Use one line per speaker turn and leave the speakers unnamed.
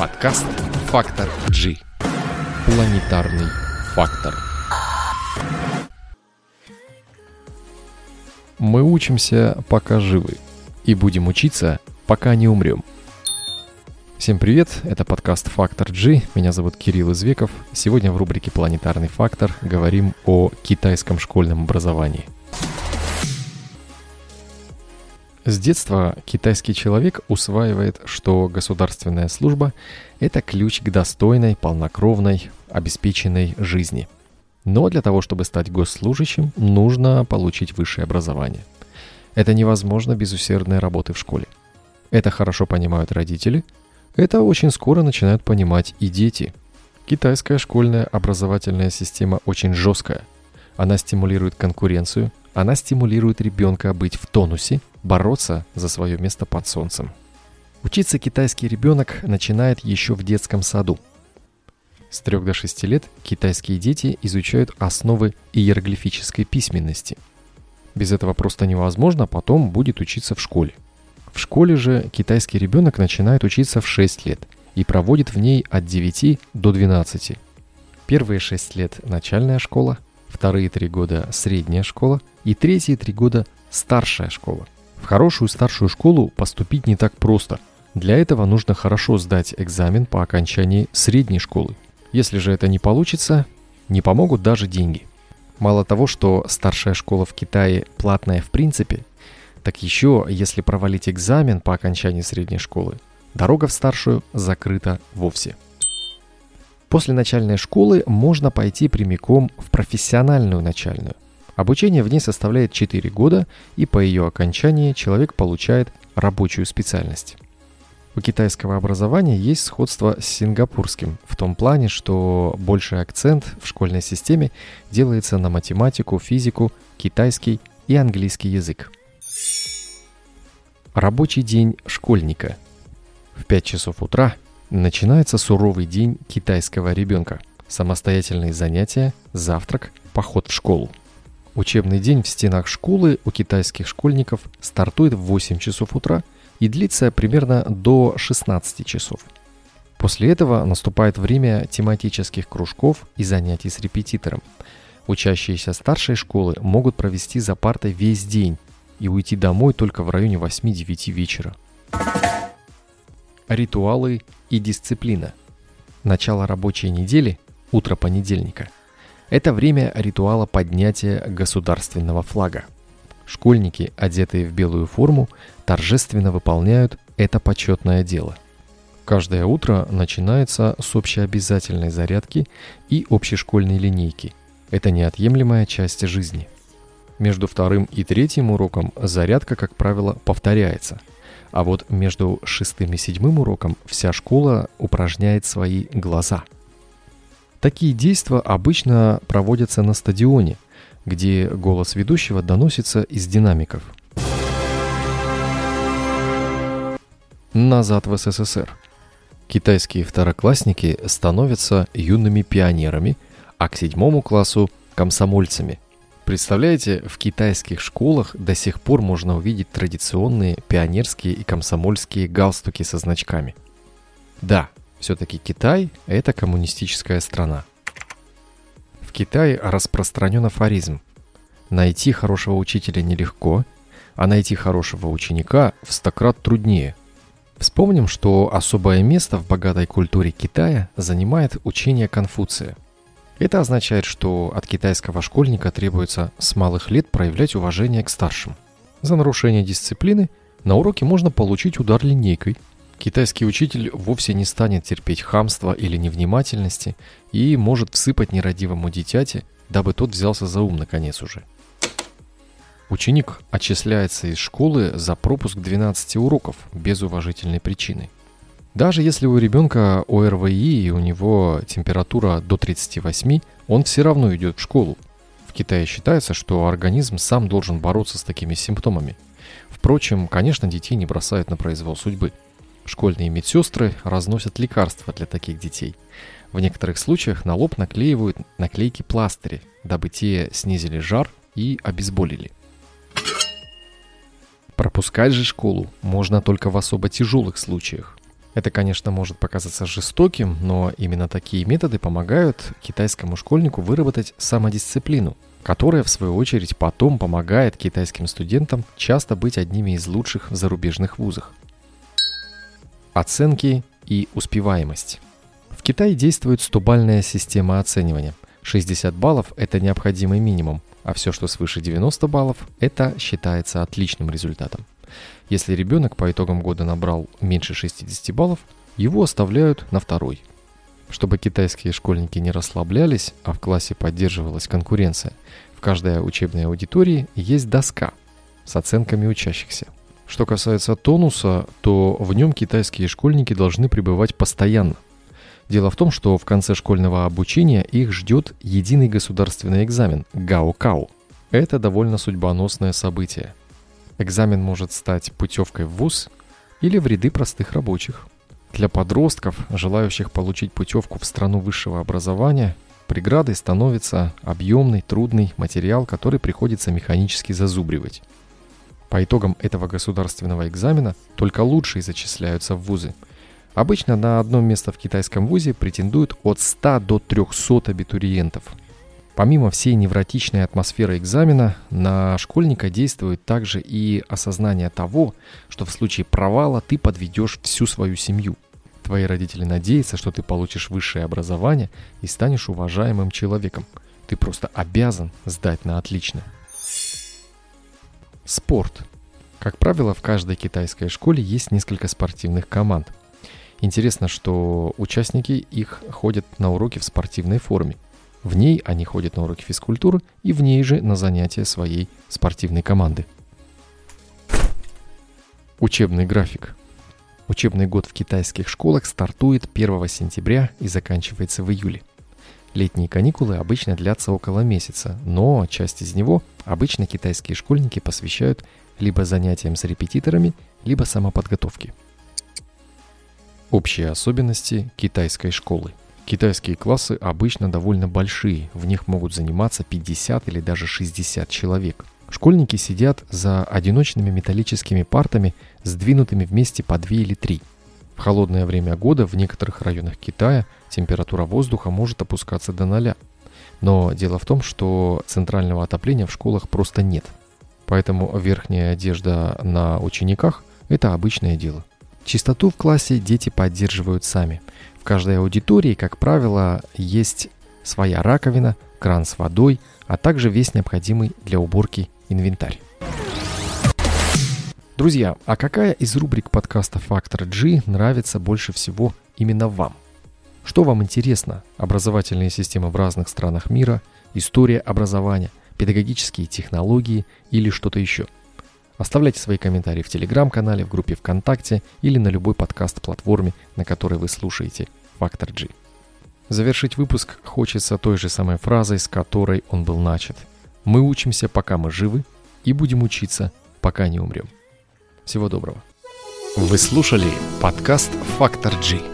Подкаст «Фактор G». Планетарный фактор. Мы учимся, пока живы. И будем учиться, пока не умрем. Всем привет, это подкаст «Фактор G». Меня зовут Кирилл Извеков. Сегодня в рубрике «Планетарный фактор» говорим о китайском школьном образовании – с детства китайский человек усваивает, что государственная служба – это ключ к достойной, полнокровной, обеспеченной жизни. Но для того, чтобы стать госслужащим, нужно получить высшее образование. Это невозможно без усердной работы в школе. Это хорошо понимают родители, это очень скоро начинают понимать и дети. Китайская школьная образовательная система очень жесткая. Она стимулирует конкуренцию, она стимулирует ребенка быть в тонусе – бороться за свое место под солнцем. Учиться китайский ребенок начинает еще в детском саду. С 3 до 6 лет китайские дети изучают основы иероглифической письменности. Без этого просто невозможно потом будет учиться в школе. В школе же китайский ребенок начинает учиться в 6 лет и проводит в ней от 9 до 12. Первые 6 лет – начальная школа, вторые 3 года – средняя школа и третьи 3 года – старшая школа – в хорошую старшую школу поступить не так просто. Для этого нужно хорошо сдать экзамен по окончании средней школы. Если же это не получится, не помогут даже деньги. Мало того, что старшая школа в Китае платная в принципе, так еще, если провалить экзамен по окончании средней школы, дорога в старшую закрыта вовсе. После начальной школы можно пойти прямиком в профессиональную начальную – Обучение в ней составляет 4 года, и по ее окончании человек получает рабочую специальность. У китайского образования есть сходство с сингапурским в том плане, что больший акцент в школьной системе делается на математику, физику, китайский и английский язык. Рабочий день школьника. В 5 часов утра начинается суровый день китайского ребенка. Самостоятельные занятия, завтрак, поход в школу. Учебный день в стенах школы у китайских школьников стартует в 8 часов утра и длится примерно до 16 часов. После этого наступает время тематических кружков и занятий с репетитором. Учащиеся старшей школы могут провести за партой весь день и уйти домой только в районе 8-9 вечера. Ритуалы и дисциплина. Начало рабочей недели – утро понедельника – это время ритуала поднятия государственного флага. Школьники, одетые в белую форму, торжественно выполняют это почетное дело. Каждое утро начинается с общеобязательной зарядки и общешкольной линейки. Это неотъемлемая часть жизни. Между вторым и третьим уроком зарядка, как правило, повторяется. А вот между шестым и седьмым уроком вся школа упражняет свои глаза – Такие действия обычно проводятся на стадионе, где голос ведущего доносится из динамиков. Назад в СССР. Китайские второклассники становятся юными пионерами, а к седьмому классу – комсомольцами. Представляете, в китайских школах до сих пор можно увидеть традиционные пионерские и комсомольские галстуки со значками. Да, все-таки Китай – это коммунистическая страна. В Китае распространен афоризм. Найти хорошего учителя нелегко, а найти хорошего ученика в стократ труднее. Вспомним, что особое место в богатой культуре Китая занимает учение Конфуция. Это означает, что от китайского школьника требуется с малых лет проявлять уважение к старшим. За нарушение дисциплины на уроке можно получить удар линейкой – Китайский учитель вовсе не станет терпеть хамства или невнимательности и может всыпать нерадивому дитяте, дабы тот взялся за ум наконец уже. Ученик отчисляется из школы за пропуск 12 уроков без уважительной причины. Даже если у ребенка ОРВИ и у него температура до 38, он все равно идет в школу. В Китае считается, что организм сам должен бороться с такими симптомами. Впрочем, конечно, детей не бросают на произвол судьбы – Школьные медсестры разносят лекарства для таких детей. В некоторых случаях на лоб наклеивают наклейки пластыри, дабы те снизили жар и обезболили. Пропускать же школу можно только в особо тяжелых случаях. Это, конечно, может показаться жестоким, но именно такие методы помогают китайскому школьнику выработать самодисциплину, которая, в свою очередь, потом помогает китайским студентам часто быть одними из лучших в зарубежных вузах. Оценки и успеваемость. В Китае действует 100-бальная система оценивания. 60 баллов – это необходимый минимум, а все, что свыше 90 баллов, это считается отличным результатом. Если ребенок по итогам года набрал меньше 60 баллов, его оставляют на второй. Чтобы китайские школьники не расслаблялись, а в классе поддерживалась конкуренция, в каждой учебной аудитории есть доска с оценками учащихся. Что касается тонуса, то в нем китайские школьники должны пребывать постоянно. Дело в том, что в конце школьного обучения их ждет единый государственный экзамен – Гао-Кау. Это довольно судьбоносное событие – Экзамен может стать путевкой в ВУЗ или в ряды простых рабочих. Для подростков, желающих получить путевку в страну высшего образования, преградой становится объемный, трудный материал, который приходится механически зазубривать. По итогам этого государственного экзамена только лучшие зачисляются в вузы. Обычно на одно место в китайском вузе претендуют от 100 до 300 абитуриентов – Помимо всей невротичной атмосферы экзамена, на школьника действует также и осознание того, что в случае провала ты подведешь всю свою семью. Твои родители надеются, что ты получишь высшее образование и станешь уважаемым человеком. Ты просто обязан сдать на отлично. Спорт. Как правило, в каждой китайской школе есть несколько спортивных команд. Интересно, что участники их ходят на уроки в спортивной форме – в ней они ходят на уроки физкультуры и в ней же на занятия своей спортивной команды. Учебный график. Учебный год в китайских школах стартует 1 сентября и заканчивается в июле. Летние каникулы обычно длятся около месяца, но часть из него обычно китайские школьники посвящают либо занятиям с репетиторами, либо самоподготовке. Общие особенности китайской школы. Китайские классы обычно довольно большие, в них могут заниматься 50 или даже 60 человек. Школьники сидят за одиночными металлическими партами, сдвинутыми вместе по 2 или 3. В холодное время года в некоторых районах Китая температура воздуха может опускаться до ноля. Но дело в том, что центрального отопления в школах просто нет. Поэтому верхняя одежда на учениках – это обычное дело. Чистоту в классе дети поддерживают сами. Каждой аудитории, как правило, есть своя раковина, кран с водой, а также весь необходимый для уборки инвентарь. Друзья, а какая из рубрик подкаста «Фактор G» нравится больше всего именно вам? Что вам интересно? Образовательные системы в разных странах мира, история образования, педагогические технологии или что-то еще – Оставляйте свои комментарии в Телеграм-канале, в группе ВКонтакте или на любой подкаст-платформе, на которой вы слушаете Фактор G. Завершить выпуск хочется той же самой фразой, с которой он был начат. Мы учимся, пока мы живы, и будем учиться, пока не умрем. Всего доброго. Вы слушали подкаст «Фактор G».